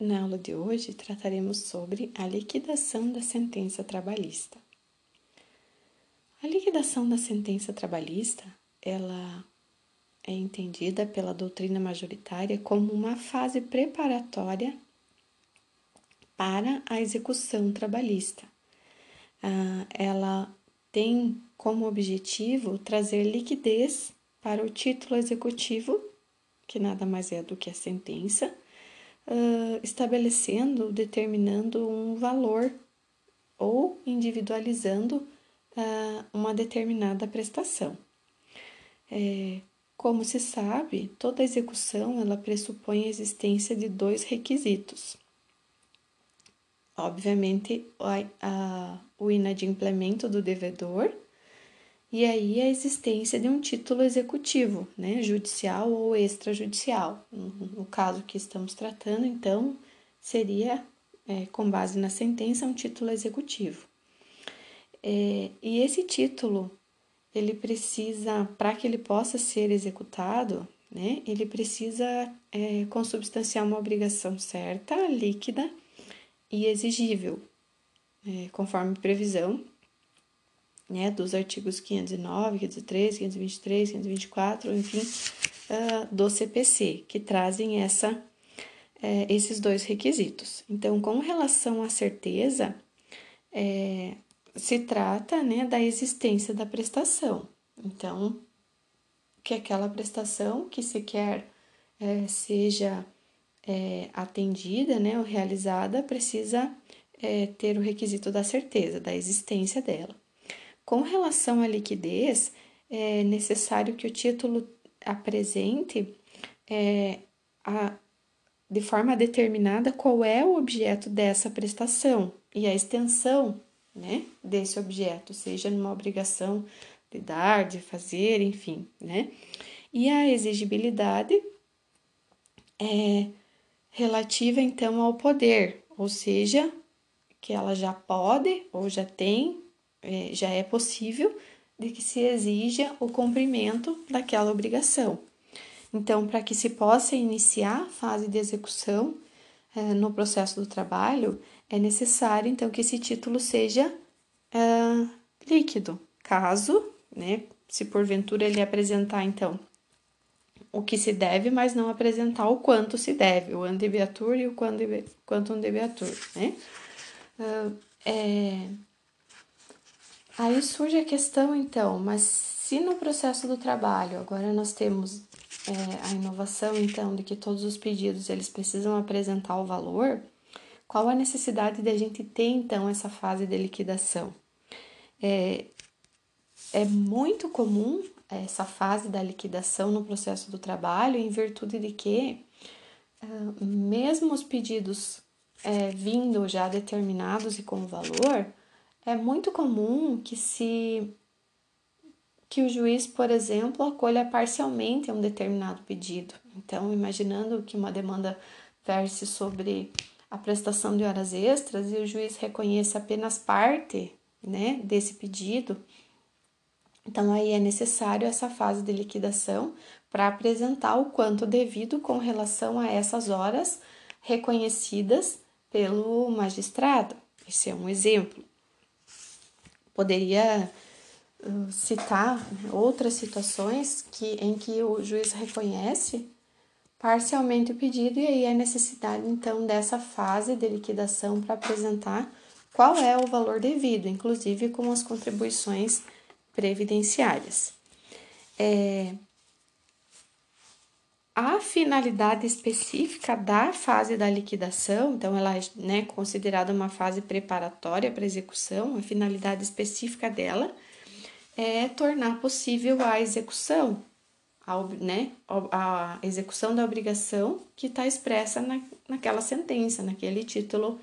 Na aula de hoje trataremos sobre a liquidação da sentença trabalhista. A liquidação da sentença trabalhista, ela é entendida pela doutrina majoritária como uma fase preparatória para a execução trabalhista. Ah, ela tem como objetivo trazer liquidez para o título executivo, que nada mais é do que a sentença, uh, estabelecendo, determinando um valor ou individualizando uh, uma determinada prestação. É, como se sabe, toda execução ela pressupõe a existência de dois requisitos. Obviamente, a, a, o inadimplemento do devedor e aí a existência de um título executivo, né, judicial ou extrajudicial. No caso que estamos tratando, então, seria, é, com base na sentença, um título executivo. É, e esse título, ele precisa, para que ele possa ser executado, né, ele precisa é, consubstanciar uma obrigação certa, líquida e exigível, é, conforme previsão né, dos artigos 509, 513, 523, 524, enfim, uh, do CPC, que trazem essa, uh, esses dois requisitos. Então, com relação à certeza, é, se trata né, da existência da prestação. Então, que aquela prestação que se quer é, seja é, atendida né, ou realizada precisa é, ter o requisito da certeza, da existência dela. Com relação à liquidez, é necessário que o título apresente é, a, de forma determinada qual é o objeto dessa prestação e a extensão né, desse objeto, seja numa obrigação de dar, de fazer, enfim, né? E a exigibilidade é relativa então ao poder, ou seja, que ela já pode ou já tem é, já é possível de que se exija o cumprimento daquela obrigação. Então, para que se possa iniciar a fase de execução é, no processo do trabalho, é necessário então que esse título seja é, líquido. Caso, né, se porventura ele apresentar então o que se deve, mas não apresentar o quanto se deve, o andebiatur e o quantum debiatur, né? Uh, é, Aí surge a questão, então, mas se no processo do trabalho agora nós temos é, a inovação, então, de que todos os pedidos eles precisam apresentar o valor, qual a necessidade de a gente ter, então, essa fase de liquidação? É, é muito comum essa fase da liquidação no processo do trabalho, em virtude de que, uh, mesmo os pedidos é, vindo já determinados e com valor, é muito comum que se que o juiz, por exemplo, acolha parcialmente um determinado pedido. Então, imaginando que uma demanda verse sobre a prestação de horas extras e o juiz reconheça apenas parte, né, desse pedido, então aí é necessário essa fase de liquidação para apresentar o quanto devido com relação a essas horas reconhecidas pelo magistrado. Esse é um exemplo. Poderia uh, citar né, outras situações que, em que o juiz reconhece parcialmente o pedido e aí a necessidade então dessa fase de liquidação para apresentar qual é o valor devido, inclusive com as contribuições previdenciárias. É, a finalidade específica da fase da liquidação, então ela é né, considerada uma fase preparatória para execução, a finalidade específica dela é tornar possível a execução, a, né, a execução da obrigação que está expressa na, naquela sentença, naquele título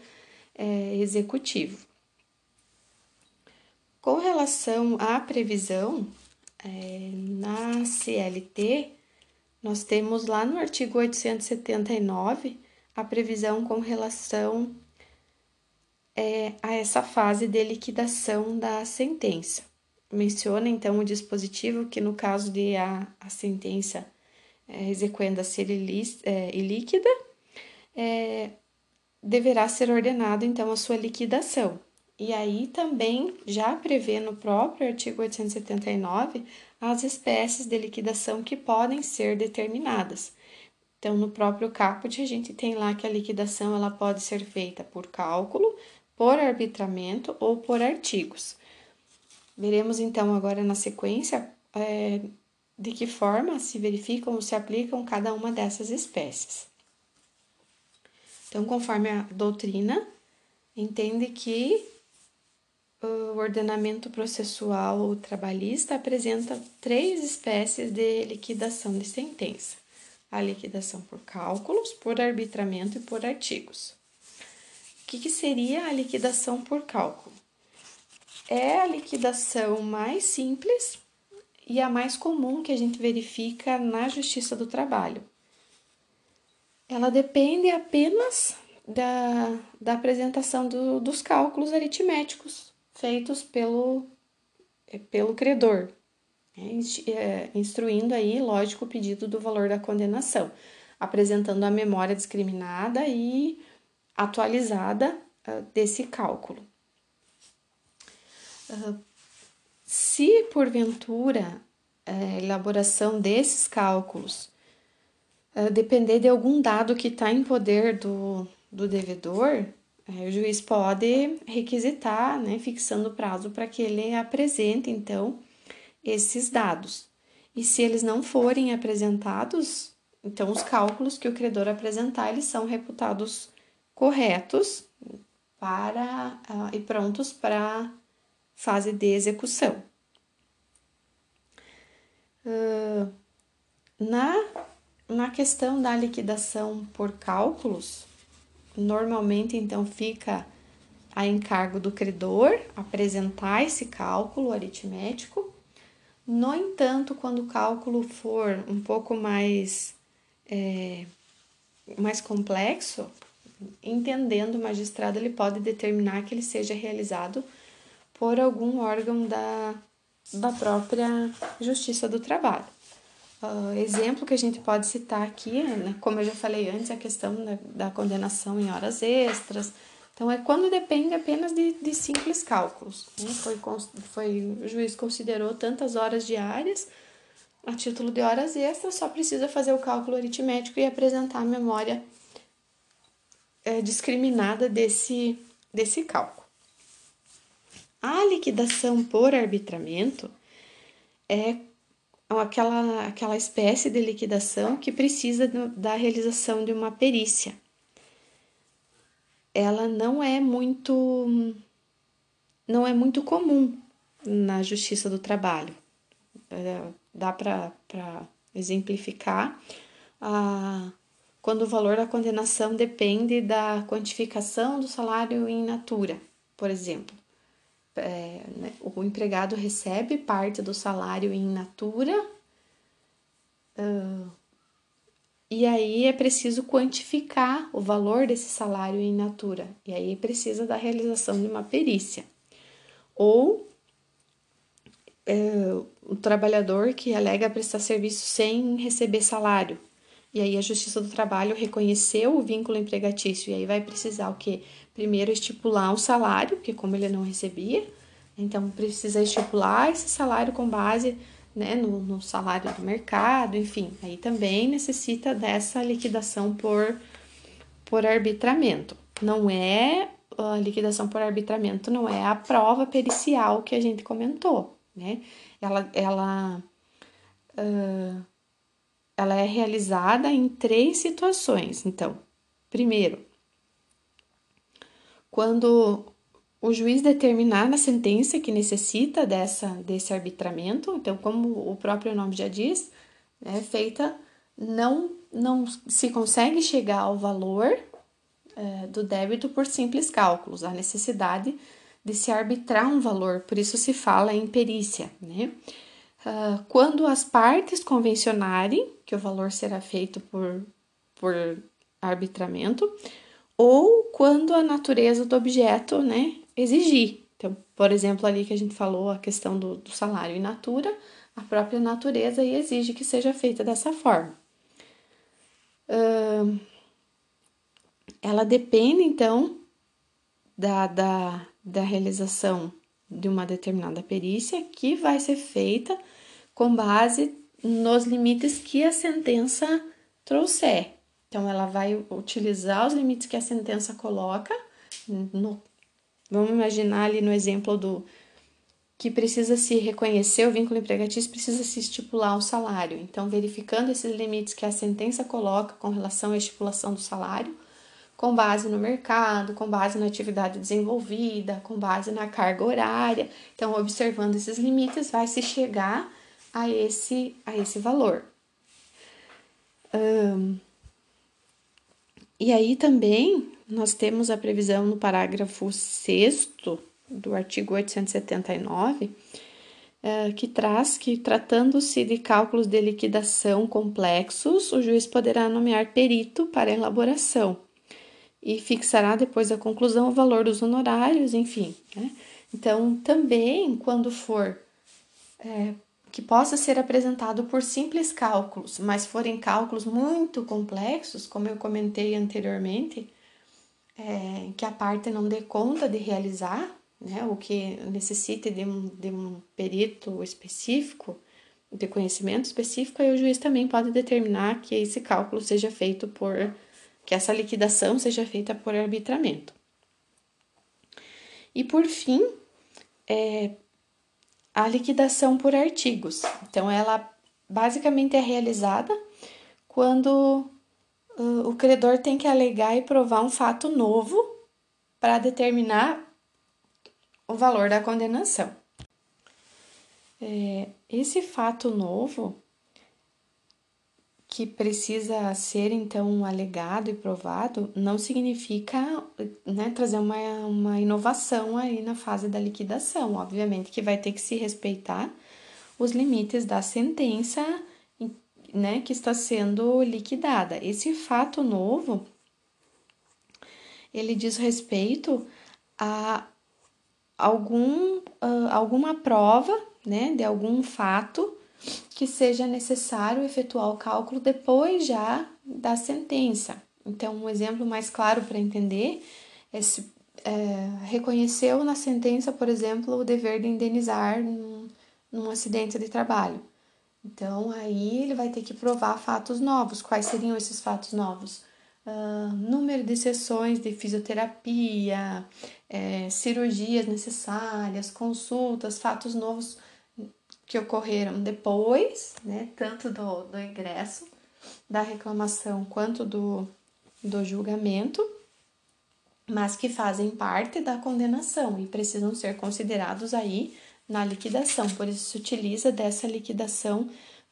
é, executivo. Com relação à previsão, é, na CLT, nós temos lá no artigo 879 a previsão com relação é, a essa fase de liquidação da sentença. Menciona então o dispositivo que, no caso de a, a sentença é, exequenda ser ilí, é, ilíquida, é, deverá ser ordenado então a sua liquidação. E aí também já prevê no próprio artigo 879 as espécies de liquidação que podem ser determinadas. Então, no próprio caput, a gente tem lá que a liquidação ela pode ser feita por cálculo, por arbitramento ou por artigos. Veremos então agora na sequência é, de que forma se verificam ou se aplicam cada uma dessas espécies. Então, conforme a doutrina, entende que o ordenamento processual trabalhista apresenta três espécies de liquidação de sentença a liquidação por cálculos, por arbitramento e por artigos. O que, que seria a liquidação por cálculo? É a liquidação mais simples e a mais comum que a gente verifica na Justiça do Trabalho. Ela depende apenas da, da apresentação do, dos cálculos aritméticos feitos pelo, pelo credor, é, é, instruindo aí, lógico, o pedido do valor da condenação, apresentando a memória discriminada e atualizada uh, desse cálculo. Uh, se porventura a elaboração desses cálculos uh, depender de algum dado que está em poder do, do devedor, o juiz pode requisitar, né, fixando o prazo para que ele apresente, então, esses dados. E se eles não forem apresentados, então os cálculos que o credor apresentar, eles são reputados corretos para uh, e prontos para fase de execução. Uh, na, na questão da liquidação por cálculos, normalmente então fica a encargo do credor apresentar esse cálculo aritmético no entanto, quando o cálculo for um pouco mais, é, mais complexo, entendendo o magistrado, ele pode determinar que ele seja realizado por algum órgão da, da própria Justiça do Trabalho. Uh, exemplo que a gente pode citar aqui, né, como eu já falei antes, a questão da, da condenação em horas extras, então, é quando depende apenas de, de simples cálculos. Né? Foi, foi, o juiz considerou tantas horas diárias, a título de horas extras, só precisa fazer o cálculo aritmético e apresentar a memória é, discriminada desse, desse cálculo. A liquidação por arbitramento é aquela, aquela espécie de liquidação que precisa da realização de uma perícia ela não é muito não é muito comum na justiça do trabalho. É, dá para exemplificar ah, quando o valor da condenação depende da quantificação do salário in natura, por exemplo. É, né, o empregado recebe parte do salário in natura, uh, e aí é preciso quantificar o valor desse salário em natura. E aí precisa da realização de uma perícia. Ou é, o trabalhador que alega prestar serviço sem receber salário. E aí a Justiça do Trabalho reconheceu o vínculo empregatício. E aí vai precisar o quê? Primeiro estipular um salário, porque como ele não recebia, então precisa estipular esse salário com base né, no, no salário do mercado, enfim, aí também necessita dessa liquidação por, por arbitramento. Não é a liquidação por arbitramento, não é a prova pericial que a gente comentou, né? Ela, ela, uh, ela é realizada em três situações. Então, primeiro, quando o juiz determinar na sentença que necessita dessa, desse arbitramento, então, como o próprio nome já diz, é feita, não, não se consegue chegar ao valor é, do débito por simples cálculos, a necessidade de se arbitrar um valor, por isso se fala em perícia, né? Uh, quando as partes convencionarem que o valor será feito por, por arbitramento, ou quando a natureza do objeto, né, exigir. Então, por exemplo, ali que a gente falou a questão do, do salário in natura, a própria natureza exige que seja feita dessa forma. Uh, ela depende, então, da, da, da realização de uma determinada perícia que vai ser feita com base nos limites que a sentença trouxer. Então, ela vai utilizar os limites que a sentença coloca. No, vamos imaginar ali no exemplo do que precisa se reconhecer o vínculo empregatício, precisa se estipular o salário. Então, verificando esses limites que a sentença coloca com relação à estipulação do salário, com base no mercado, com base na atividade desenvolvida, com base na carga horária. Então, observando esses limites, vai se chegar a esse, a esse valor. Um, e aí também nós temos a previsão no parágrafo 6 do artigo 879, é, que traz que, tratando-se de cálculos de liquidação complexos, o juiz poderá nomear perito para elaboração e fixará depois da conclusão o valor dos honorários, enfim. Né? Então, também quando for é, que possa ser apresentado por simples cálculos, mas forem cálculos muito complexos, como eu comentei anteriormente, é, que a parte não dê conta de realizar, né, o que necessite de um, de um perito específico, de conhecimento específico, aí o juiz também pode determinar que esse cálculo seja feito por, que essa liquidação seja feita por arbitramento. E por fim, é, a liquidação por artigos. Então, ela basicamente é realizada quando uh, o credor tem que alegar e provar um fato novo para determinar o valor da condenação. É, esse fato novo, que precisa ser então alegado e provado, não significa né, trazer uma, uma inovação aí na fase da liquidação. Obviamente que vai ter que se respeitar os limites da sentença né, que está sendo liquidada. Esse fato novo, ele diz respeito a algum, uh, alguma prova, né, de algum fato que seja necessário efetuar o cálculo depois já da sentença. Então, um exemplo mais claro para entender é se é, reconheceu na sentença, por exemplo, o dever de indenizar num, num acidente de trabalho. Então, aí ele vai ter que provar fatos novos. Quais seriam esses fatos novos? Uh, número de sessões de fisioterapia, é, cirurgias necessárias, consultas, fatos novos que ocorreram depois, né, tanto do, do ingresso da reclamação quanto do, do julgamento, mas que fazem parte da condenação e precisam ser considerados aí na liquidação. Por isso se utiliza dessa liquidação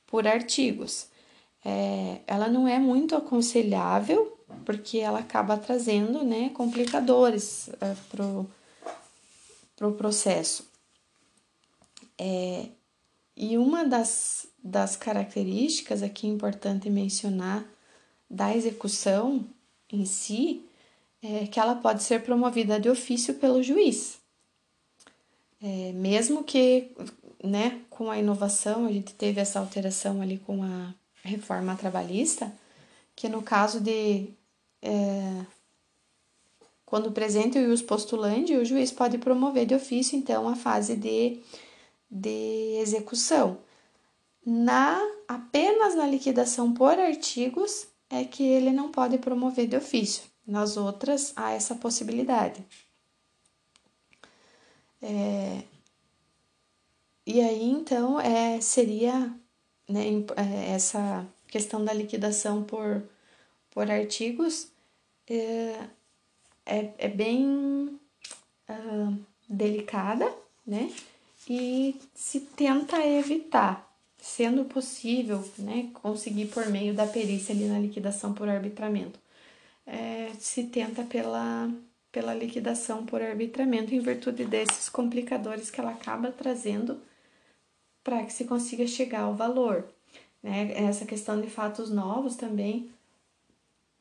por artigos. É, ela não é muito aconselhável porque ela acaba trazendo né, complicadores é, pro, pro processo. É, e uma das, das características aqui importante mencionar da execução em si é que ela pode ser promovida de ofício pelo juiz. É, mesmo que né, com a inovação, a gente teve essa alteração ali com a reforma trabalhista, que no caso de é, quando presente o ius postulante, o juiz pode promover de ofício, então, a fase de, de execução. Na apenas na liquidação por artigos é que ele não pode promover de ofício. Nas outras há essa possibilidade. É, e aí então é, seria né, é, essa questão da liquidação por, por artigos é, é, é bem uh, delicada, né? E se tenta evitar, sendo possível, né, conseguir por meio da perícia ali na liquidação por arbitramento. É, se tenta pela, pela liquidação por arbitramento em virtude desses complicadores que ela acaba trazendo para que se consiga chegar ao valor. Né? Essa questão de fatos novos também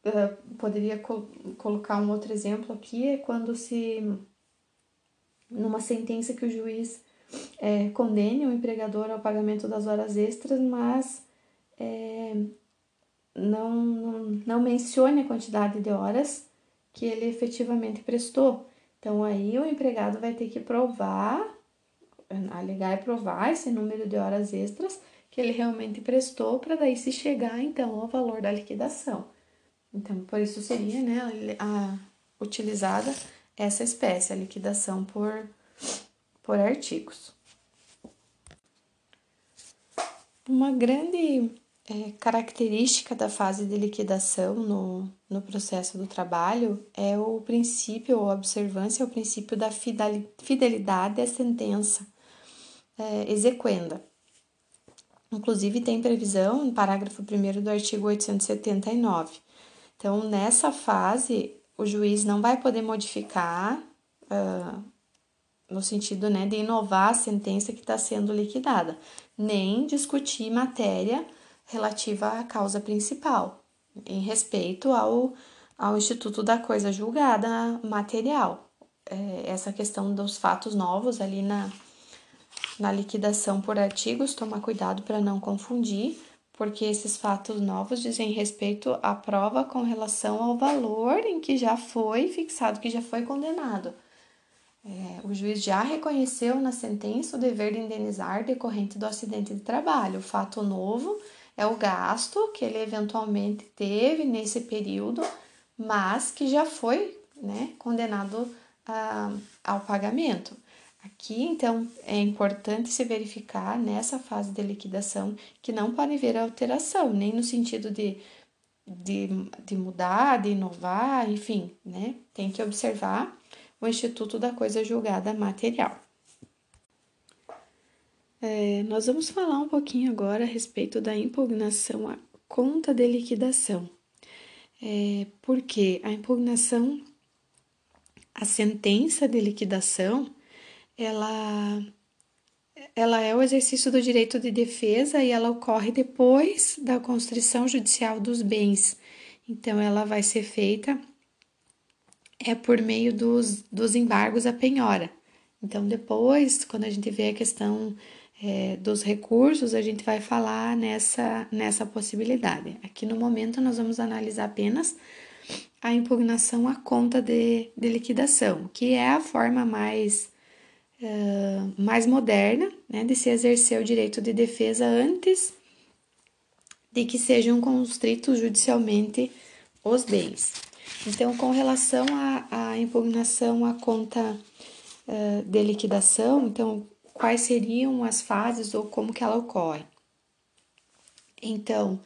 uh, poderia co colocar um outro exemplo aqui, é quando se, numa sentença que o juiz é, condene o empregador ao pagamento das horas extras, mas é, não, não, não mencione a quantidade de horas que ele efetivamente prestou. Então, aí o empregado vai ter que provar, alegar e provar esse número de horas extras que ele realmente prestou para daí se chegar, então, ao valor da liquidação. Então, por isso seria, né, a, utilizada essa espécie, a liquidação por, por artigos. Uma grande é, característica da fase de liquidação no, no processo do trabalho é o princípio ou observância, o princípio da fidelidade à sentença é, exequenda. Inclusive, tem previsão no parágrafo 1 do artigo 879. Então, nessa fase, o juiz não vai poder modificar, uh, no sentido né, de inovar a sentença que está sendo liquidada, nem discutir matéria relativa à causa principal, em respeito ao, ao Instituto da Coisa Julgada Material. É, essa questão dos fatos novos ali na, na liquidação por artigos, tomar cuidado para não confundir, porque esses fatos novos dizem respeito à prova com relação ao valor em que já foi fixado, que já foi condenado. É, o juiz já reconheceu na sentença o dever de indenizar decorrente do acidente de trabalho. O fato novo é o gasto que ele eventualmente teve nesse período, mas que já foi né, condenado a, ao pagamento. Aqui, então, é importante se verificar nessa fase de liquidação que não pode haver alteração, nem no sentido de, de, de mudar, de inovar, enfim, né? Tem que observar o Instituto da Coisa Julgada Material. É, nós vamos falar um pouquinho agora a respeito da impugnação à conta de liquidação. É, porque a impugnação à sentença de liquidação, ela, ela é o exercício do direito de defesa e ela ocorre depois da constrição judicial dos bens. Então, ela vai ser feita é por meio dos, dos embargos à penhora. Então, depois, quando a gente vê a questão é, dos recursos, a gente vai falar nessa, nessa possibilidade. Aqui no momento, nós vamos analisar apenas a impugnação à conta de, de liquidação, que é a forma mais, uh, mais moderna né, de se exercer o direito de defesa antes de que sejam constritos judicialmente os bens. Então, com relação à, à impugnação à conta uh, de liquidação, então quais seriam as fases ou como que ela ocorre. Então,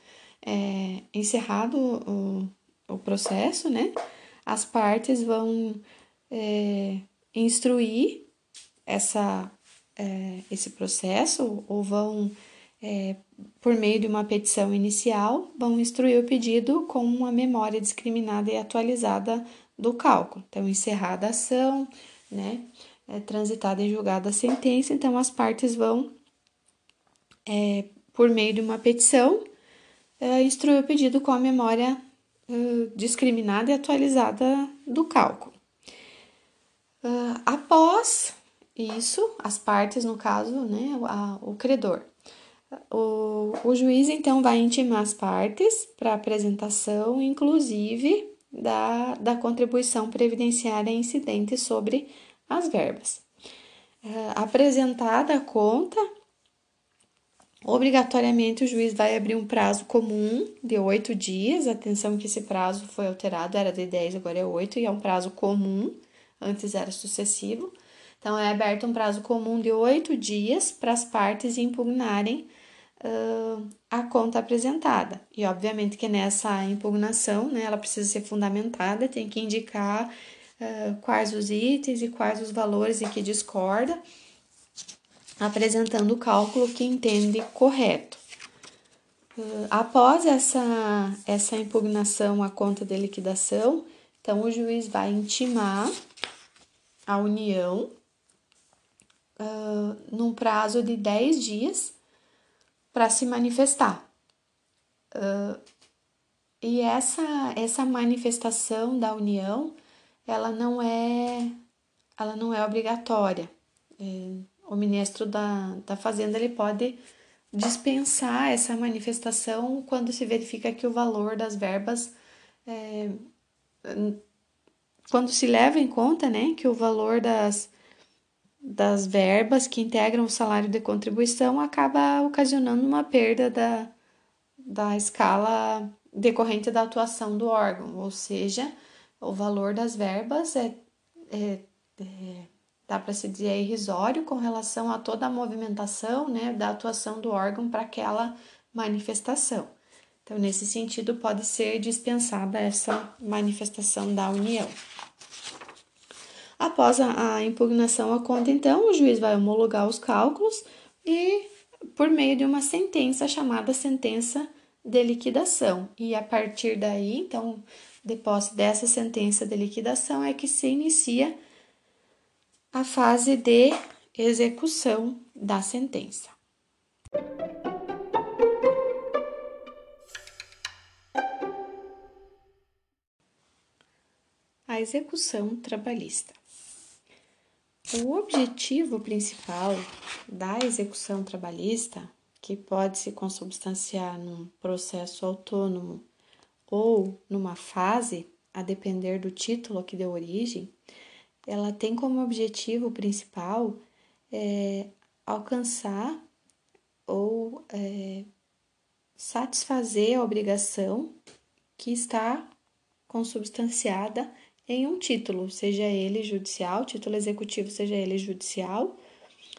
é, encerrado o, o, processo, né, as partes vão é, instruir essa, é, esse processo ou vão, é, por meio de uma petição inicial, vão instruir o pedido com uma memória discriminada e atualizada do cálculo. Então, encerrada a ação, né, é, transitada em julgado a sentença, então as partes vão, é, por meio de uma petição, é, instruir o pedido com a memória discriminada e atualizada do cálculo. É, após isso, as partes, no caso, né, a, o credor. O, o juiz então vai intimar as partes para apresentação, inclusive da, da contribuição previdenciária incidente sobre as verbas. É, apresentada a conta, obrigatoriamente o juiz vai abrir um prazo comum de oito dias. Atenção que esse prazo foi alterado, era de 10, agora é oito, e é um prazo comum, antes era sucessivo. Então, é aberto um prazo comum de oito dias para as partes impugnarem uh, a conta apresentada. E, obviamente, que nessa impugnação, né, ela precisa ser fundamentada, tem que indicar uh, quais os itens e quais os valores em que discorda, apresentando o cálculo que entende correto. Uh, após essa, essa impugnação à conta de liquidação, então o juiz vai intimar a União uh, num prazo de 10 dias para se manifestar. Uh, e essa, essa manifestação da União ela não é ela não é obrigatória. É, o ministro da, da Fazenda ele pode dispensar essa manifestação quando se verifica que o valor das verbas é, quando se leva em conta, né, que o valor das, das verbas que integram o salário de contribuição acaba ocasionando uma perda da, da escala decorrente da atuação do órgão, ou seja, o valor das verbas é, é, é dá para se dizer irrisório com relação a toda a movimentação né, da atuação do órgão para aquela manifestação. Então, nesse sentido, pode ser dispensada essa manifestação da União. Após a, a impugnação à conta, então, o juiz vai homologar os cálculos e, por meio de uma sentença chamada sentença de liquidação. E a partir daí, então, depois dessa sentença de liquidação, é que se inicia a fase de execução da sentença. A execução trabalhista. O objetivo principal da execução trabalhista, que pode se consubstanciar num processo autônomo ou numa fase, a depender do título que deu origem, ela tem como objetivo principal é, alcançar ou é, satisfazer a obrigação que está consubstanciada em um título, seja ele judicial, título executivo, seja ele judicial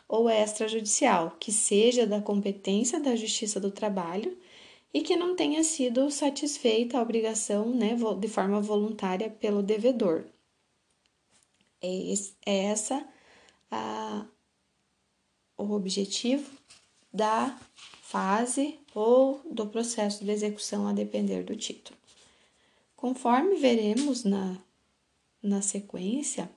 ou extrajudicial, que seja da competência da Justiça do Trabalho e que não tenha sido satisfeita a obrigação né, de forma voluntária pelo devedor. É, é essa a, o objetivo da fase ou do processo de execução a depender do título. Conforme veremos na na sequência,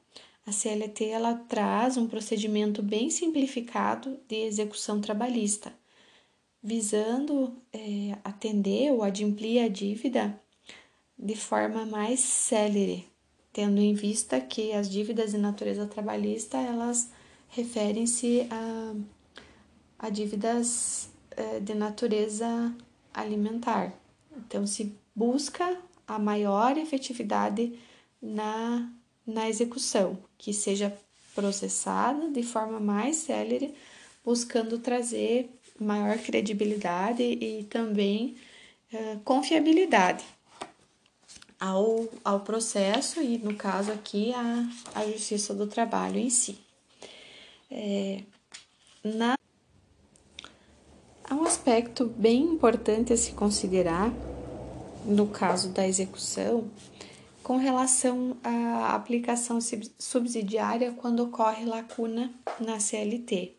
a CLT ela traz um procedimento bem simplificado de execução trabalhista, visando é, atender ou adimplir a dívida de forma mais célere, tendo em vista que as dívidas de natureza trabalhista elas referem-se a, a dívidas é, de natureza alimentar. Então, se busca a maior efetividade na, na execução, que seja processada de forma mais célere, buscando trazer maior credibilidade e também uh, confiabilidade ao, ao processo e, no caso aqui, a, a Justiça do Trabalho em si. É, na, há um aspecto bem importante a se considerar no caso da execução, com relação à aplicação subsidiária quando ocorre lacuna na CLT.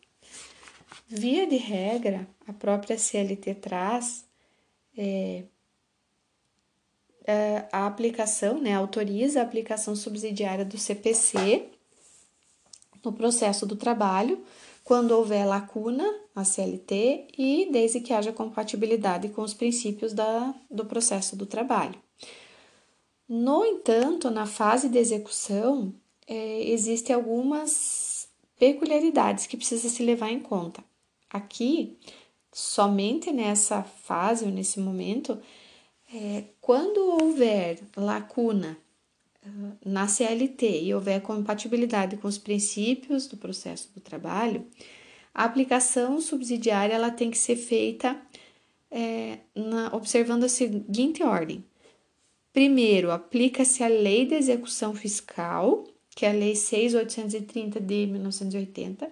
Via de regra, a própria CLT traz é, é, a aplicação, né, autoriza a aplicação subsidiária do CPC no processo do trabalho, quando houver lacuna na CLT e desde que haja compatibilidade com os princípios da, do processo do trabalho. No entanto, na fase de execução, é, existem algumas peculiaridades que precisa se levar em conta. Aqui, somente nessa fase ou nesse momento, é, quando houver lacuna uh, na CLT e houver compatibilidade com os princípios do processo do trabalho, a aplicação subsidiária ela tem que ser feita é, na, observando a seguinte ordem: Primeiro, aplica-se a Lei de Execução Fiscal, que é a Lei 6.830 de 1980,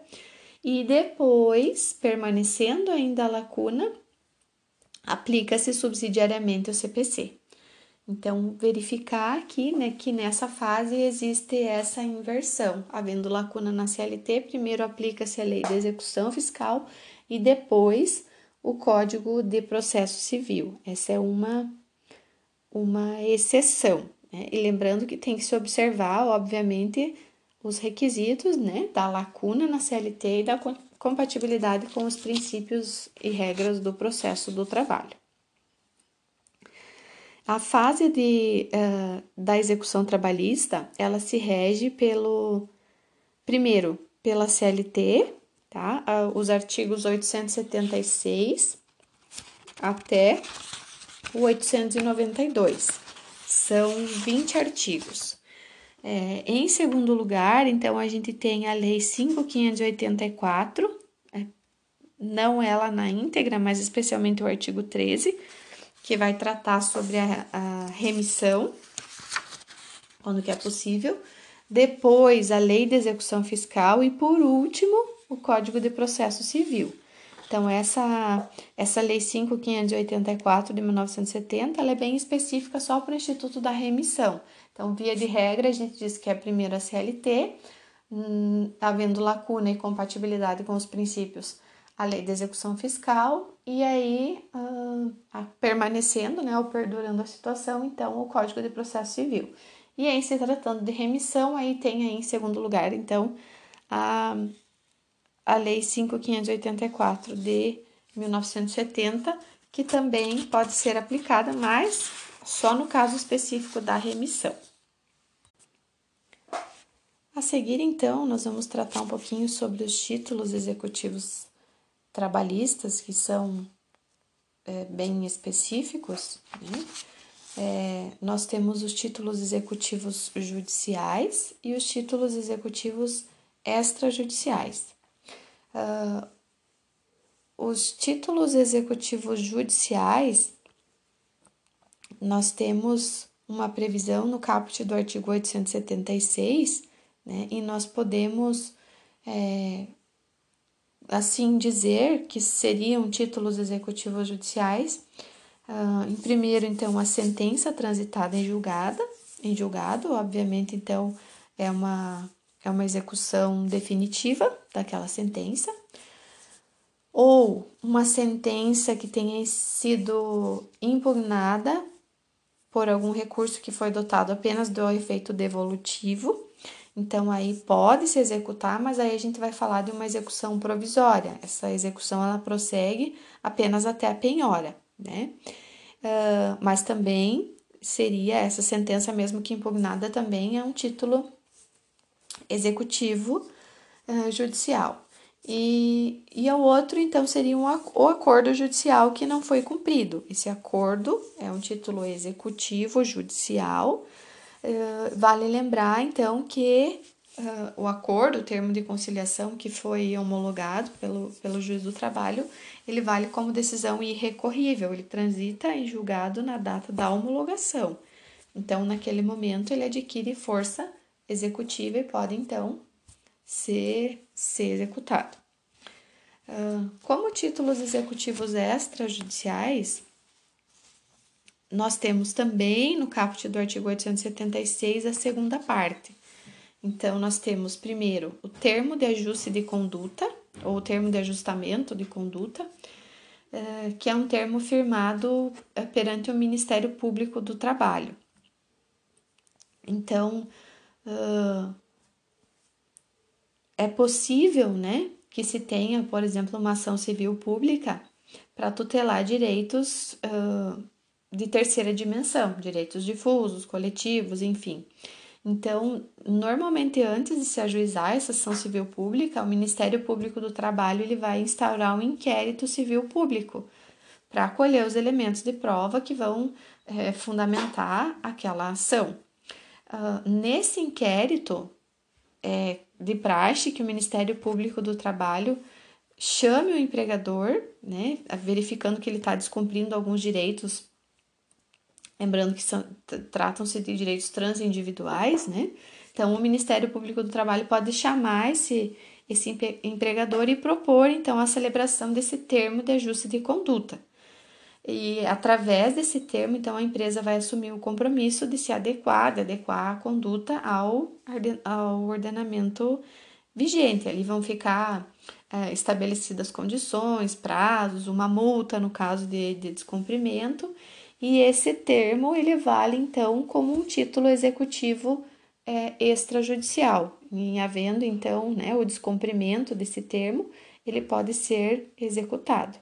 e depois, permanecendo ainda a lacuna, aplica-se subsidiariamente o CPC. Então, verificar aqui né, que nessa fase existe essa inversão. Havendo lacuna na CLT, primeiro aplica-se a lei de execução fiscal e depois o Código de Processo Civil. Essa é uma uma exceção. Né? E lembrando que tem que se observar, obviamente, os requisitos né, da lacuna na CLT e da compatibilidade com os princípios e regras do processo do trabalho. A fase de, uh, da execução trabalhista, ela se rege pelo, primeiro, pela CLT, tá? Uh, os artigos 876 até o 892. São 20 artigos. É, em segundo lugar, então, a gente tem a Lei 5.584, é, não ela na íntegra, mas especialmente o artigo 13, que vai tratar sobre a, a remissão, quando que é possível. Depois, a Lei de Execução Fiscal e, por último, o Código de Processo Civil. Então, essa, essa Lei 5.584 de 1970, ela é bem específica só para o Instituto da Remissão. Então, via de regra, a gente diz que é primeiro a CLT, hum, havendo lacuna e compatibilidade com os princípios, a Lei de Execução Fiscal, e aí, uh, permanecendo, né, ou perdurando a situação, então, o Código de Processo Civil. E aí, se tratando de remissão, aí tem aí em segundo lugar, então, a a Lei 5584 de 1970, que também pode ser aplicada, mas só no caso específico da remissão. A seguir, então, nós vamos tratar um pouquinho sobre os títulos executivos trabalhistas, que são é, bem específicos. Né? É, nós temos os títulos executivos judiciais e os títulos executivos extrajudiciais. Uh, os títulos executivos judiciais, nós temos uma previsão no caput do artigo 876, né, e nós podemos, é, assim dizer, que seriam títulos executivos judiciais. Uh, em primeiro, então, a sentença transitada em julgada, em julgado, obviamente, então, é uma é uma execução definitiva daquela sentença, ou uma sentença que tenha sido impugnada por algum recurso que foi dotado apenas do efeito devolutivo. Então aí pode se executar, mas aí a gente vai falar de uma execução provisória. Essa execução ela prossegue apenas até a penhora, né? Uh, mas também seria essa sentença mesmo que impugnada também é um título executivo uh, judicial. E, e o outro, então, seria um, o acordo judicial que não foi cumprido. Esse acordo é um título executivo judicial. Uh, vale lembrar, então, que uh, o acordo, o termo de conciliação que foi homologado pelo, pelo juiz do trabalho, ele vale como decisão irrecorrível, ele transita em julgado na data da homologação. Então, naquele momento, ele adquire força executiva e pode então ser, ser executado. Uh, como títulos executivos extrajudiciais, nós temos também no caput do artigo 876 a segunda parte. Então, nós temos primeiro o termo de ajuste de conduta, ou o termo de ajustamento de conduta, uh, que é um termo firmado uh, perante o Ministério Público do Trabalho. Então, uh, é possível, né, que se tenha, por exemplo, uma ação civil pública para tutelar direitos uh, de terceira dimensão, direitos difusos, coletivos, enfim. Então, normalmente antes de se ajuizar essa ação civil pública, o Ministério Público do Trabalho ele vai instaurar um inquérito civil público para acolher os elementos de prova que vão é, fundamentar aquela ação. Uh, nesse inquérito é, de praxe que o Ministério Público do Trabalho chame o empregador, né, verificando que ele está descumprindo alguns direitos, lembrando que tratam-se de direitos transindividuais, né? Então, o Ministério Público do Trabalho pode chamar esse, esse empregador e propor, então, a celebração desse termo de ajuste de conduta. E através desse termo, então, a empresa vai assumir o compromisso de se adequar, de adequar a conduta ao, ao ordenamento vigente. Ali vão ficar é, estabelecidas condições, prazos, uma multa no caso de, de descumprimento, e esse termo ele vale então como um título executivo é, extrajudicial. Em havendo então né, o descumprimento desse termo, ele pode ser executado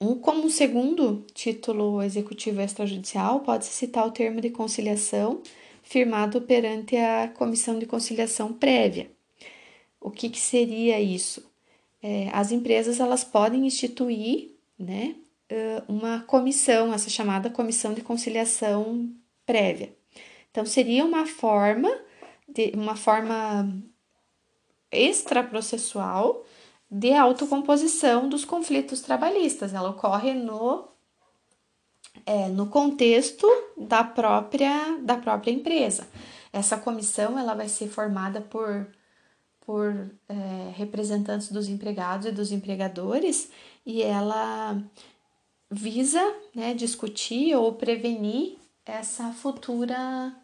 um, como um segundo título executivo extrajudicial, pode-se citar o termo de conciliação firmado perante a comissão de conciliação prévia. O que, que seria isso? É, as empresas elas podem instituir né, uma comissão, essa chamada comissão de conciliação prévia. Então, seria uma forma de uma forma extraprocessual de autocomposição dos conflitos trabalhistas. Ela ocorre no, é, no contexto da própria, da própria empresa. Essa comissão ela vai ser formada por, por é, representantes dos empregados e dos empregadores e ela visa né, discutir ou prevenir essa futura,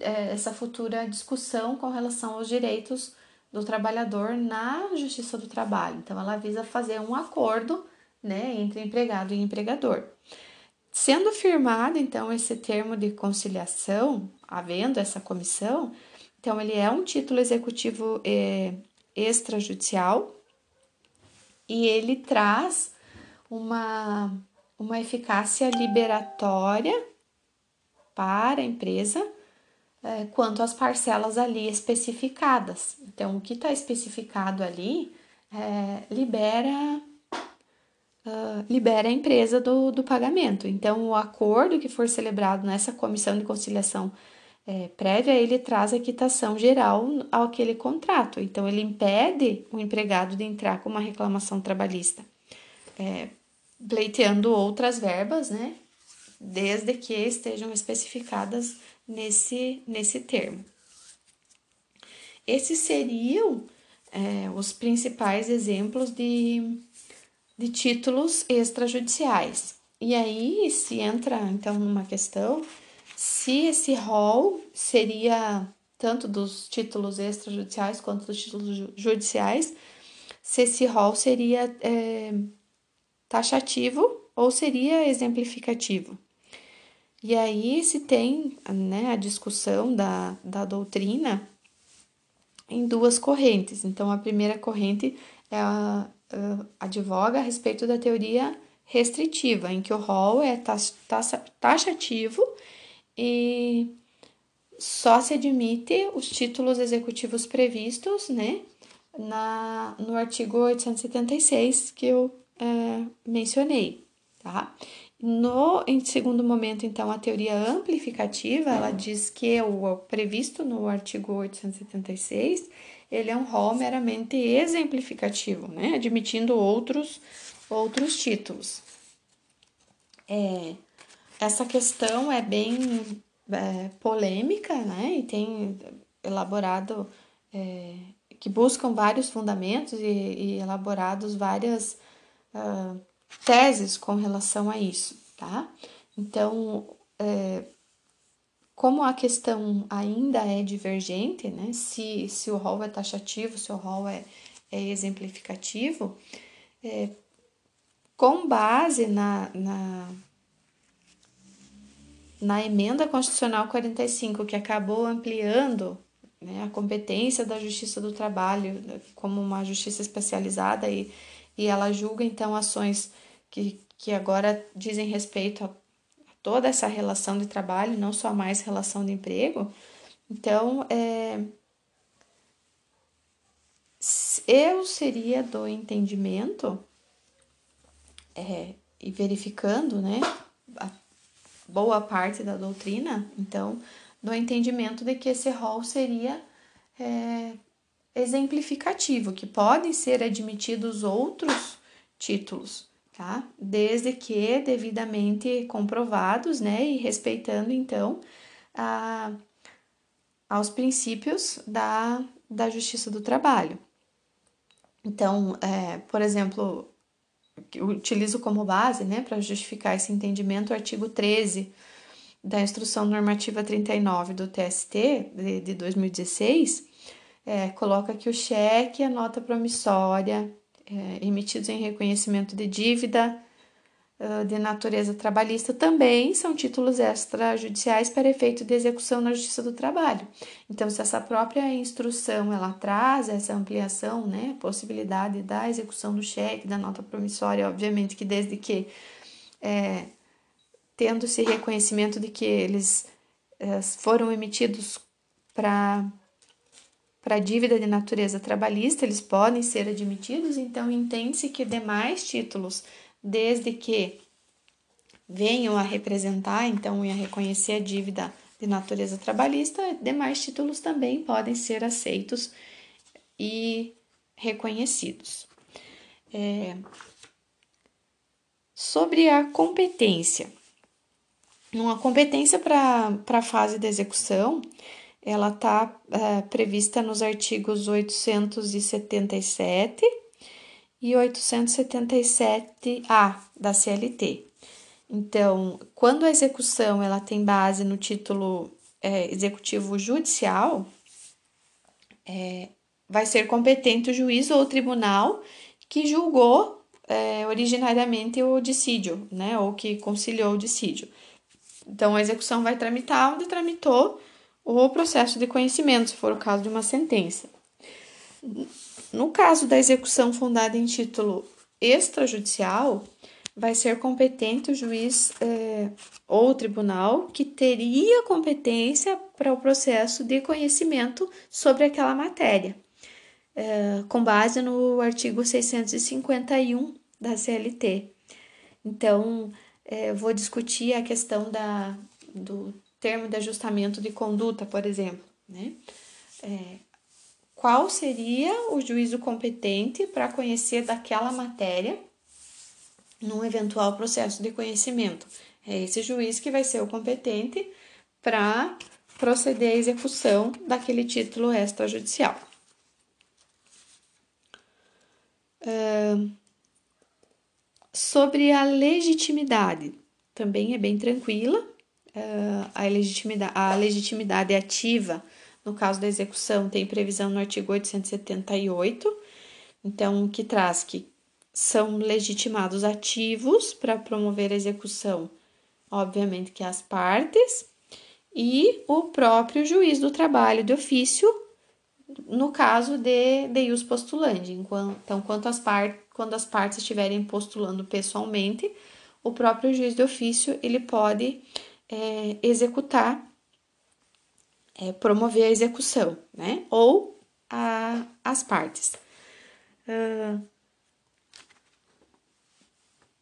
é, essa futura discussão com relação aos direitos do trabalhador na Justiça do Trabalho. Então, ela visa fazer um acordo né, entre empregado e empregador. Sendo firmado, então, esse termo de conciliação, havendo essa comissão, então, ele é um título executivo é, extrajudicial e ele traz uma, uma eficácia liberatória para a empresa é, quanto às parcelas ali especificadas. Então, o que está especificado ali é, libera uh, libera a empresa do, do pagamento. Então, o acordo que for celebrado nessa comissão de conciliação é, prévia, ele traz a quitação geral àquele contrato. Então, ele impede o empregado de entrar com uma reclamação trabalhista, é, pleiteando outras verbas, né? Desde que estejam especificadas nesse, nesse termo. Esses seriam é, os principais exemplos de, de títulos extrajudiciais. E aí se entra então numa questão se esse rol seria tanto dos títulos extrajudiciais quanto dos títulos judiciais, se esse rol seria é, taxativo ou seria exemplificativo. E aí se tem né, a discussão da, da doutrina em duas correntes. Então, a primeira corrente é a, a, advoga a respeito da teoria restritiva, em que o rol é taxativo e só se admite os títulos executivos previstos né, na, no artigo 876 que eu é, mencionei. Tá? No, em segundo momento, então, a teoria amplificativa, ela diz que o previsto no artigo 876, ele é um rol meramente exemplificativo, né? Admitindo outros, outros títulos. É, essa questão é bem é, polêmica, né? E tem elaborado, é, que buscam vários fundamentos e, e elaborados várias... Uh, teses com relação a isso, tá? Então, é, como a questão ainda é divergente, né? Se, se o rol é taxativo, se o rol é, é exemplificativo, é, com base na, na, na emenda constitucional 45, que acabou ampliando né, a competência da Justiça do Trabalho como uma justiça especializada e e ela julga então ações que, que agora dizem respeito a, toda essa relação de trabalho, não só mais relação de emprego. Então, é, eu seria do entendimento é, e verificando, né, boa parte da doutrina, então, do entendimento de que esse rol seria é, exemplificativo, que podem ser admitidos outros títulos, tá? Desde que devidamente comprovados, né? E respeitando, então, a, aos princípios da, da justiça do trabalho. Então, é, por exemplo, utilizo como base, né, para justificar esse entendimento, o artigo 13 da Instrução Normativa 39 do TST de, de 2016, é, coloca que o cheque, a nota promissória, é, emitidos em reconhecimento de dívida de natureza trabalhista, também são títulos extrajudiciais para efeito de execução na Justiça do Trabalho. Então, se essa própria instrução ela traz essa ampliação, né, possibilidade da execução do cheque, da nota promissória, obviamente que desde que é, tendo-se reconhecimento de que eles é, foram emitidos para para dívida de natureza trabalhista, eles podem ser admitidos, então entende-se que demais títulos, desde que venham a representar, então, e a reconhecer a dívida de natureza trabalhista, demais títulos também podem ser aceitos e reconhecidos. É, sobre a competência. Uma competência para a fase da execução, ela está é, prevista nos artigos 877 e 877A da CLT. Então, quando a execução ela tem base no título é, executivo judicial, é, vai ser competente o juiz ou o tribunal que julgou é, originariamente o dissídio, né, ou que conciliou o dissídio. Então, a execução vai tramitar onde tramitou o processo de conhecimento, se for o caso de uma sentença. No caso da execução fundada em título extrajudicial, vai ser competente o juiz é, ou tribunal que teria competência para o processo de conhecimento sobre aquela matéria, é, com base no artigo 651 da CLT. Então, é, vou discutir a questão da, do termo de ajustamento de conduta, por exemplo. Né? É, qual seria o juízo competente para conhecer daquela matéria num eventual processo de conhecimento. É esse juiz que vai ser o competente para proceder à execução daquele título extrajudicial. Uh, sobre a legitimidade, também é bem tranquila. A, legitimidade, a legitimidade ativa, no caso da execução, tem previsão no artigo 878, então, que traz que são legitimados ativos para promover a execução, obviamente que as partes, e o próprio juiz do trabalho de ofício, no caso de Deus postulante. Então, quanto as quando as partes estiverem postulando pessoalmente, o próprio juiz de ofício ele pode é, executar, é, promover a execução, né? Ou a, as partes. Uh,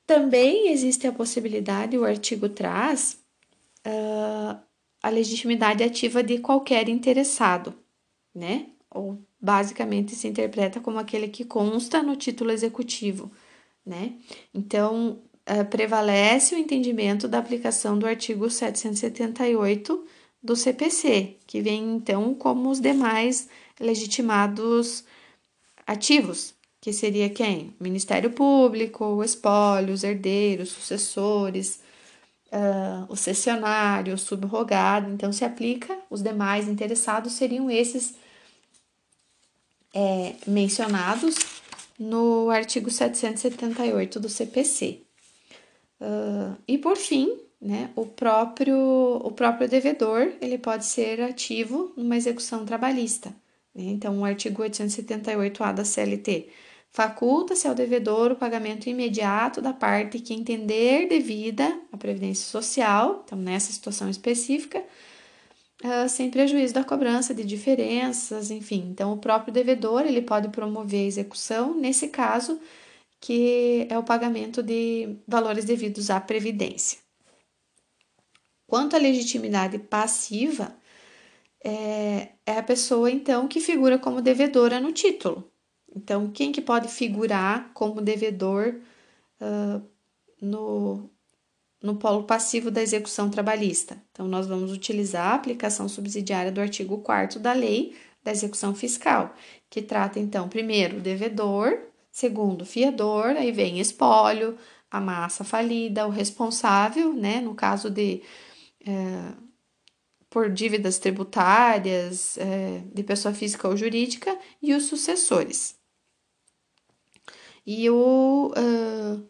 também existe a possibilidade, o artigo traz, uh, a legitimidade ativa de qualquer interessado, né? Ou basicamente se interpreta como aquele que consta no título executivo, né? Então, uh, prevalece o entendimento da aplicação do artigo 778 do CPC, que vem então como os demais legitimados ativos, que seria quem? Ministério Público, o espólio, os herdeiros, sucessores, uh, o cessionário, o subrogado. Então, se aplica, os demais interessados seriam esses é, mencionados no artigo 778 do CPC. Uh, e por fim, né, o próprio o próprio devedor ele pode ser ativo numa execução trabalhista. Né? Então, o artigo 878A da CLT Faculta-se ao devedor o pagamento imediato da parte que entender devida à Previdência Social, então nessa situação específica, uh, sem prejuízo da cobrança de diferenças, enfim. Então, o próprio devedor ele pode promover a execução, nesse caso, que é o pagamento de valores devidos à Previdência. Quanto à legitimidade passiva, é, é a pessoa, então, que figura como devedora no título. Então, quem que pode figurar como devedor uh, no, no polo passivo da execução trabalhista? Então, nós vamos utilizar a aplicação subsidiária do artigo 4 da Lei da Execução Fiscal, que trata, então, primeiro, o devedor, segundo, fiador, aí vem espólio, a massa falida, o responsável, né, no caso de. Uh, por dívidas tributárias é, de pessoa física ou jurídica e os sucessores. E o, uh,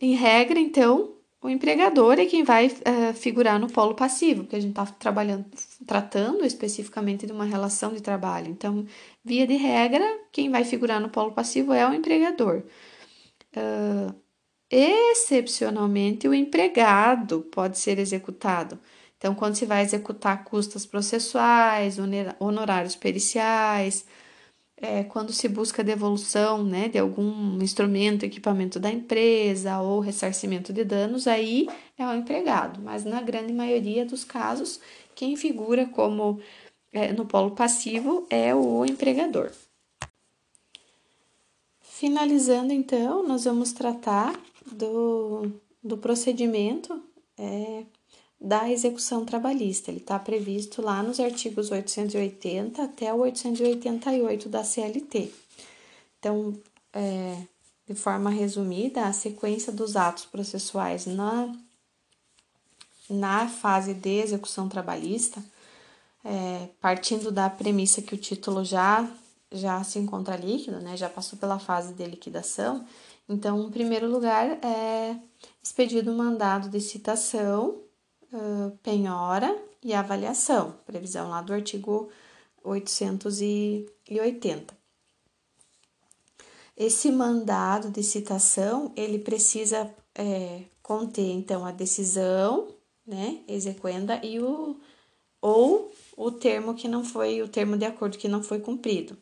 em regra, então, o empregador é quem vai uh, figurar no polo passivo, porque a gente está trabalhando, tratando especificamente de uma relação de trabalho. Então, via de regra, quem vai figurar no polo passivo é o empregador. Uh, excepcionalmente, o empregado pode ser executado. Então, quando se vai executar custas processuais, honorários periciais, é, quando se busca devolução né, de algum instrumento, equipamento da empresa ou ressarcimento de danos, aí é o empregado. Mas na grande maioria dos casos, quem figura como é, no polo passivo é o empregador. Finalizando, então, nós vamos tratar do, do procedimento é, da execução trabalhista. Ele está previsto lá nos artigos 880 até o 888 da CLT. Então, é, de forma resumida, a sequência dos atos processuais na, na fase de execução trabalhista, é, partindo da premissa que o título já, já se encontra líquido, né, já passou pela fase de liquidação, então, em primeiro lugar, é expedido o mandado de citação penhora e avaliação, previsão lá do artigo 880. Esse mandado de citação, ele precisa é, conter, então, a decisão, né, exequenda e o, ou o termo que não foi, o termo de acordo que não foi cumprido.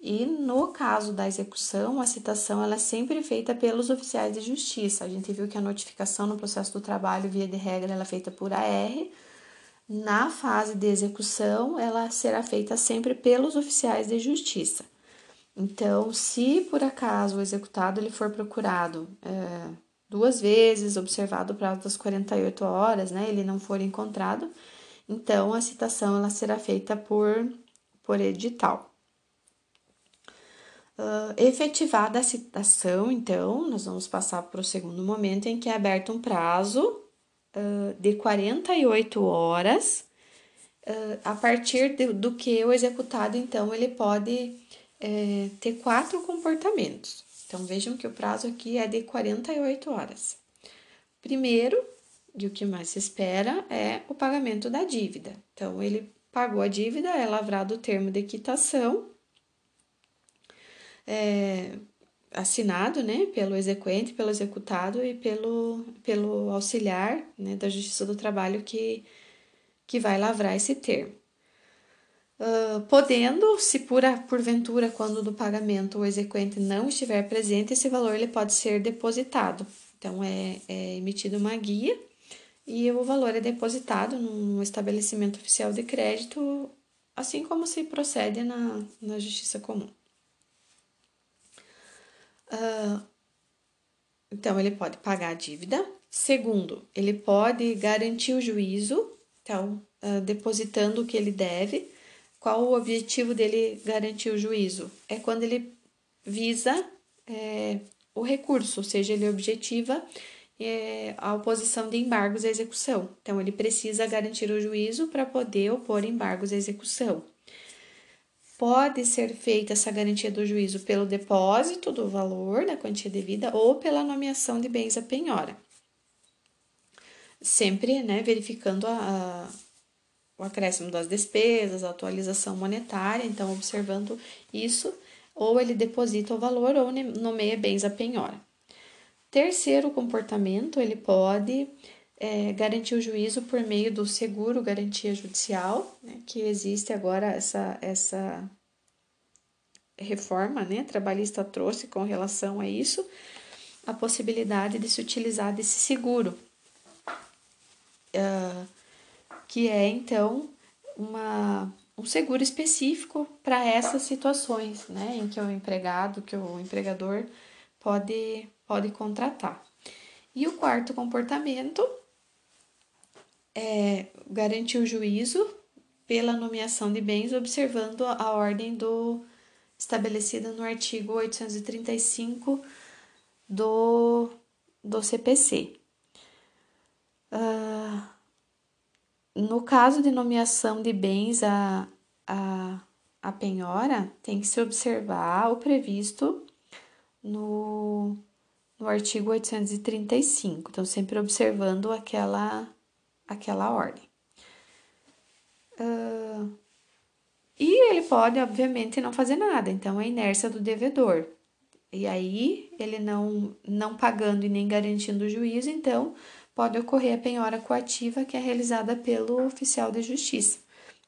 E no caso da execução, a citação ela é sempre feita pelos oficiais de justiça. A gente viu que a notificação no processo do trabalho, via de regra, ela é feita por AR. Na fase de execução, ela será feita sempre pelos oficiais de justiça. Então, se por acaso o executado ele for procurado é, duas vezes, observado o prazo das 48 horas, né, ele não for encontrado, então a citação ela será feita por, por edital. Uh, efetivada a citação, então, nós vamos passar para o segundo momento em que é aberto um prazo uh, de 48 horas, uh, a partir de, do que o executado, então, ele pode ter quatro comportamentos. Então, vejam que o prazo aqui é de 48 horas. Primeiro, e o que mais se espera, é o pagamento da dívida. Então, ele pagou a dívida, é lavrado o termo de quitação é, assinado né, pelo exequente, pelo executado e pelo, pelo auxiliar né, da Justiça do Trabalho que, que vai lavrar esse termo. Uh, podendo, se por, porventura, quando do pagamento o exequente não estiver presente, esse valor ele pode ser depositado. Então, é, é emitida uma guia e o valor é depositado num estabelecimento oficial de crédito, assim como se procede na, na Justiça Comum. Uh, então, ele pode pagar a dívida. Segundo, ele pode garantir o juízo, então, uh, depositando o que ele deve. Qual o objetivo dele garantir o juízo? É quando ele visa é, o recurso, ou seja, ele objetiva é, a oposição de embargos à execução. Então, ele precisa garantir o juízo para poder opor embargos à execução. Pode ser feita essa garantia do juízo pelo depósito do valor da quantia devida ou pela nomeação de bens a penhora. Sempre né, verificando a, a, o acréscimo das despesas, a atualização monetária, então observando isso, ou ele deposita o valor ou nomeia bens a penhora. Terceiro comportamento, ele pode é, garantir o juízo por meio do seguro garantia judicial, né, que existe agora essa, essa reforma né, trabalhista trouxe com relação a isso, a possibilidade de se utilizar desse seguro, uh, que é então uma, um seguro específico para essas situações né, em que o empregado, que o empregador pode, pode contratar. E o quarto comportamento é o juízo pela nomeação de bens, observando a ordem do estabelecida no artigo 835 do, do CPC. Uh, ah, no caso de nomeação de bens a, a, a penhora, tem que se observar o previsto no, no artigo 835. Então, sempre observando aquela, aquela ordem. Uh, e ele pode, obviamente, não fazer nada. Então, é a inércia do devedor. E aí, ele não, não pagando e nem garantindo o juízo, então, pode ocorrer a penhora coativa, que é realizada pelo oficial de justiça.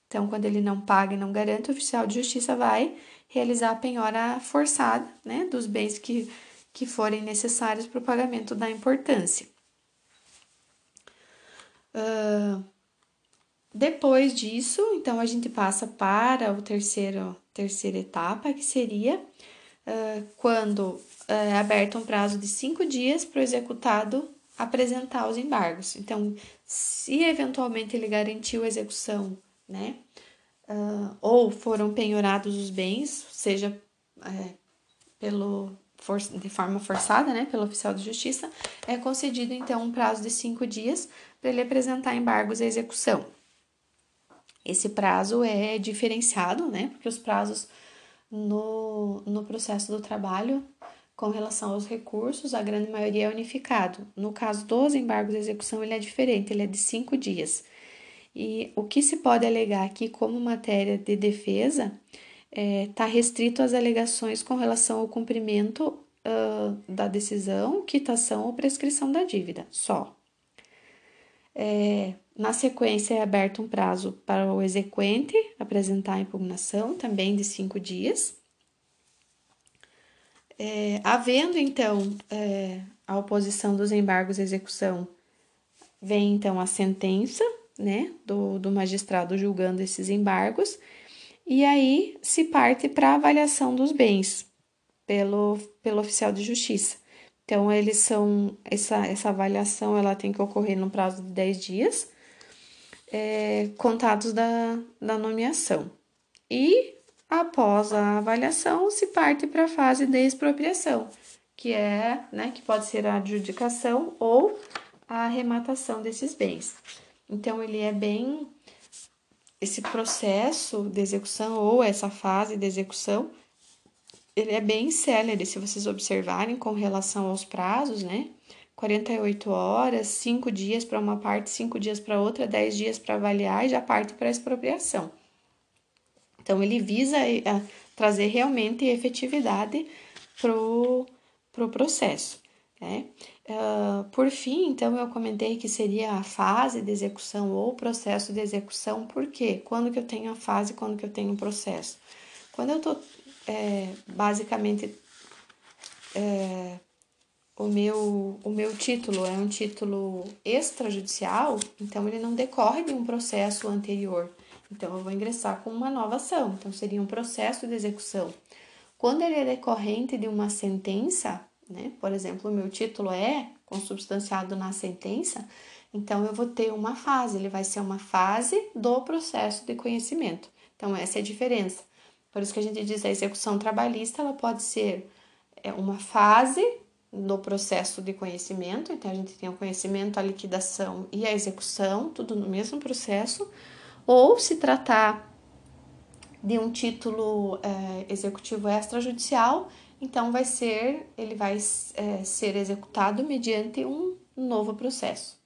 Então, quando ele não paga e não garante, o oficial de justiça vai realizar a penhora forçada né, dos bens que, que forem necessários para o pagamento da importância. Uh, depois disso, então a gente passa para o terceiro terceira etapa, que seria uh, quando uh, é aberto um prazo de cinco dias para o executado apresentar os embargos. Então, se eventualmente ele garantiu a execução, né, uh, ou foram penhorados os bens, seja é, pelo for, de forma forçada, né, pelo oficial de justiça, é concedido então um prazo de cinco dias para ele apresentar embargos à execução. Esse prazo é diferenciado, né? Porque os prazos no, no processo do trabalho com relação aos recursos, a grande maioria é unificado. No caso dos embargos de execução, ele é diferente, ele é de cinco dias. E o que se pode alegar aqui como matéria de defesa está é, tá restrito às alegações com relação ao cumprimento uh, da decisão, quitação ou prescrição da dívida, só. É, na sequência, é aberto um prazo para o exequente apresentar a impugnação, também de cinco dias. É, havendo, então, é, a oposição dos embargos à execução, vem, então, a sentença né, do, do magistrado julgando esses embargos, e aí se parte para a avaliação dos bens pelo, pelo oficial de justiça. Então, eles são, essa, essa avaliação ela tem que ocorrer no prazo de 10 dias, é, contados da, da nomeação. E após a avaliação, se parte para a fase de expropriação, que é, né, que pode ser a adjudicação ou a arrematação desses bens. Então, ele é bem. Esse processo de execução ou essa fase de execução, ele é bem célere, se vocês observarem com relação aos prazos, né? 48 horas, 5 dias para uma parte, 5 dias para outra, 10 dias para avaliar e já parte para a expropriação. Então, ele visa eh, trazer realmente efetividade para o pro processo. Né? Uh, por fim, então, eu comentei que seria a fase de execução ou processo de execução, por quê? Quando que eu tenho a fase, quando que eu tenho o processo? Quando eu estou, é, basicamente, é, o meu, o meu título é um título extrajudicial, então ele não decorre de um processo anterior. Então, eu vou ingressar com uma nova ação, então seria um processo de execução. Quando ele é decorrente de uma sentença, né, por exemplo, o meu título é consubstanciado na sentença, então eu vou ter uma fase, ele vai ser uma fase do processo de conhecimento. Então, essa é a diferença. Por isso que a gente diz a execução trabalhista, ela pode ser é, uma fase no processo de conhecimento, então a gente tem o conhecimento, a liquidação e a execução, tudo no mesmo processo, ou se tratar de um título é, executivo extrajudicial, então vai ser, ele vai é, ser executado mediante um novo processo.